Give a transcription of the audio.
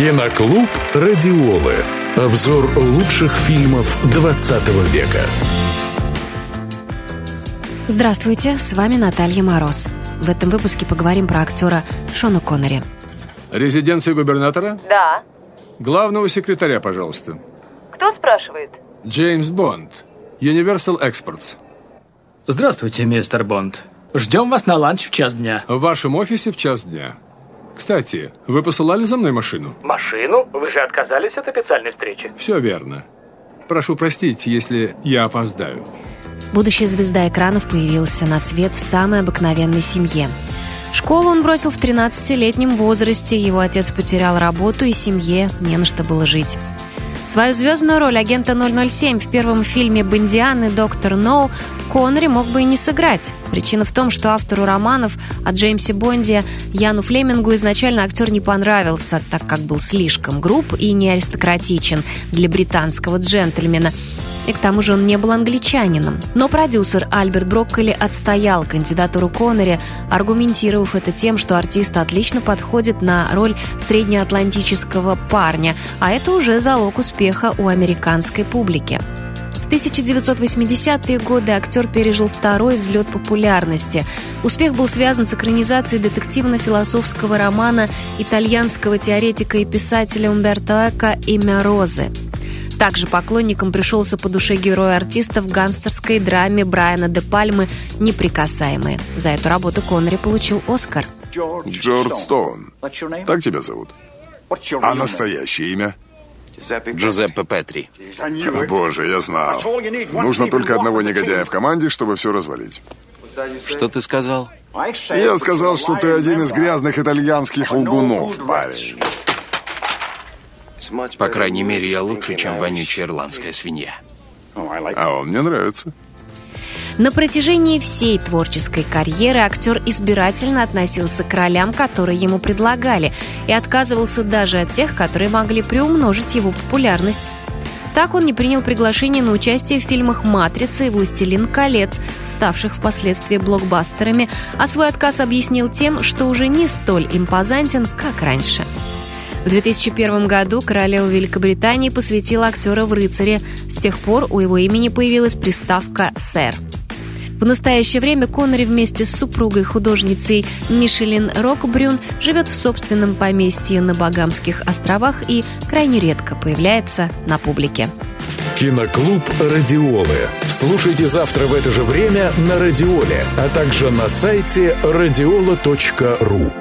Киноклуб «Радиолы». Обзор лучших фильмов 20 века. Здравствуйте, с вами Наталья Мороз. В этом выпуске поговорим про актера Шона Коннери. Резиденция губернатора? Да. Главного секретаря, пожалуйста. Кто спрашивает? Джеймс Бонд. Universal Exports. Здравствуйте, мистер Бонд. Ждем вас на ланч в час дня. В вашем офисе в час дня. Кстати, вы посылали за мной машину? Машину? Вы же отказались от официальной встречи. Все верно. Прошу простить, если я опоздаю. Будущая звезда экранов появился на свет в самой обыкновенной семье. Школу он бросил в 13-летнем возрасте, его отец потерял работу, и семье не на что было жить. Свою звездную роль агента 007 в первом фильме «Бондиан» и «Доктор Ноу» Коннери мог бы и не сыграть. Причина в том, что автору романов о Джеймсе Бонде Яну Флемингу изначально актер не понравился, так как был слишком груб и не аристократичен для британского джентльмена – и к тому же он не был англичанином. Но продюсер Альберт Брокколи отстоял кандидатуру Коннери, аргументировав это тем, что артист отлично подходит на роль среднеатлантического парня, а это уже залог успеха у американской публики. В 1980-е годы актер пережил второй взлет популярности. Успех был связан с экранизацией детективно-философского романа итальянского теоретика и писателя Умберто Эко «Имя Розы». Также поклонникам пришелся по душе герой артиста в гангстерской драме Брайана де Пальмы «Неприкасаемые». За эту работу Коннери получил «Оскар». Джордж Стоун. Так тебя зовут? А настоящее имя? Джузеппе Петри. Боже, я знал. Нужно только одного негодяя в команде, чтобы все развалить. Что ты сказал? Я сказал, что ты один из грязных итальянских лгунов, парень. По крайней мере, я лучше, чем вонючая ирландская свинья. А он мне нравится. На протяжении всей творческой карьеры актер избирательно относился к ролям, которые ему предлагали, и отказывался даже от тех, которые могли приумножить его популярность. Так он не принял приглашение на участие в фильмах «Матрица» и «Властелин колец», ставших впоследствии блокбастерами, а свой отказ объяснил тем, что уже не столь импозантен, как раньше. В 2001 году королева Великобритании посвятила актера в рыцаре. С тех пор у его имени появилась приставка «сэр». В настоящее время Коннери вместе с супругой художницей Мишелин Рокбрюн живет в собственном поместье на Багамских островах и крайне редко появляется на публике. Киноклуб «Радиолы». Слушайте завтра в это же время на «Радиоле», а также на сайте радиола.ру.